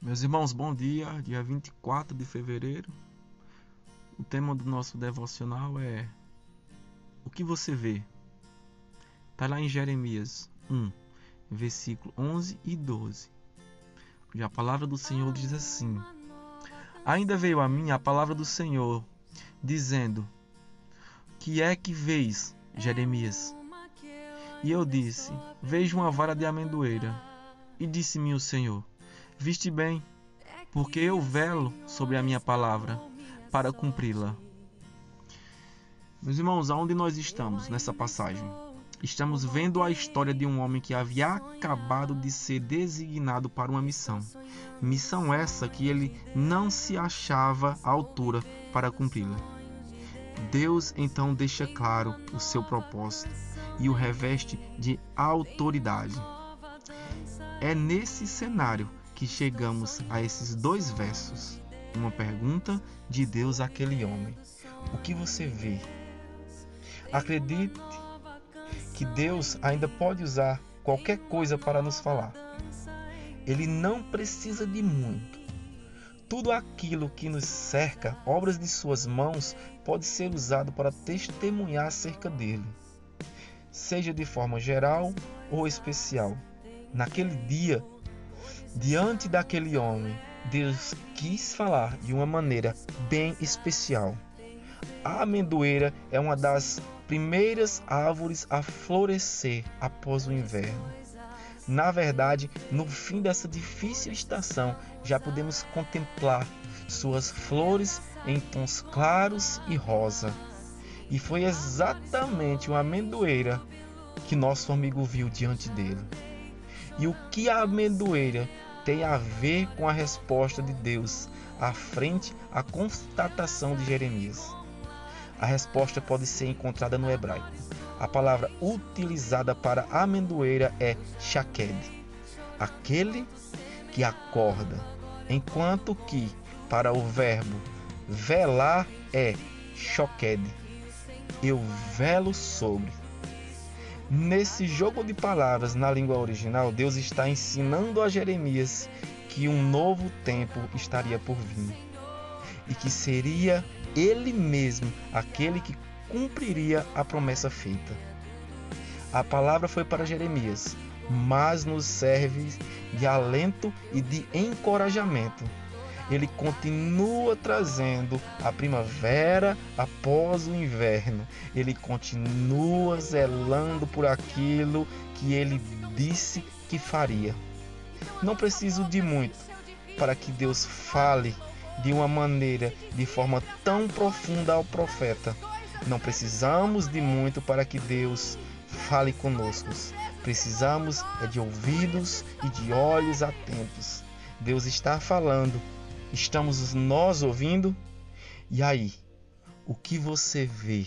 Meus irmãos, bom dia. Dia 24 de fevereiro. O tema do nosso devocional é O que você vê? Está lá em Jeremias 1, versículo 11 e 12. E a palavra do Senhor diz assim: Ainda veio a mim a palavra do Senhor, dizendo: Que é que vês, Jeremias? E eu disse: Vejo uma vara de amendoeira. E disse-me o Senhor: Viste bem, porque eu velo sobre a minha palavra para cumpri-la. Meus irmãos, aonde nós estamos nessa passagem? Estamos vendo a história de um homem que havia acabado de ser designado para uma missão. Missão essa que ele não se achava à altura para cumpri-la. Deus então deixa claro o seu propósito e o reveste de autoridade. É nesse cenário que chegamos a esses dois versos. Uma pergunta de Deus àquele homem: O que você vê? Acredite que Deus ainda pode usar qualquer coisa para nos falar. Ele não precisa de muito. Tudo aquilo que nos cerca, obras de suas mãos, pode ser usado para testemunhar acerca dele, seja de forma geral ou especial. Naquele dia, diante daquele homem, Deus quis falar de uma maneira bem especial. A amendoeira é uma das primeiras árvores a florescer após o inverno. Na verdade, no fim dessa difícil estação, já podemos contemplar suas flores em tons claros e rosa. E foi exatamente uma amendoeira que nosso amigo viu diante dele. E o que a amendoeira tem a ver com a resposta de Deus à frente à constatação de Jeremias? A resposta pode ser encontrada no hebraico. A palavra utilizada para amendoeira é shaked, aquele que acorda, enquanto que para o verbo velar é shoked, eu velo sobre. Nesse jogo de palavras na língua original, Deus está ensinando a Jeremias que um novo tempo estaria por vir e que seria ele mesmo aquele que cumpriria a promessa feita. A palavra foi para Jeremias, mas nos serve de alento e de encorajamento ele continua trazendo a primavera após o inverno. Ele continua zelando por aquilo que ele disse que faria. Não preciso de muito para que Deus fale de uma maneira, de forma tão profunda ao profeta. Não precisamos de muito para que Deus fale conosco. Precisamos é de ouvidos e de olhos atentos. Deus está falando Estamos nós ouvindo? E aí, o que você vê?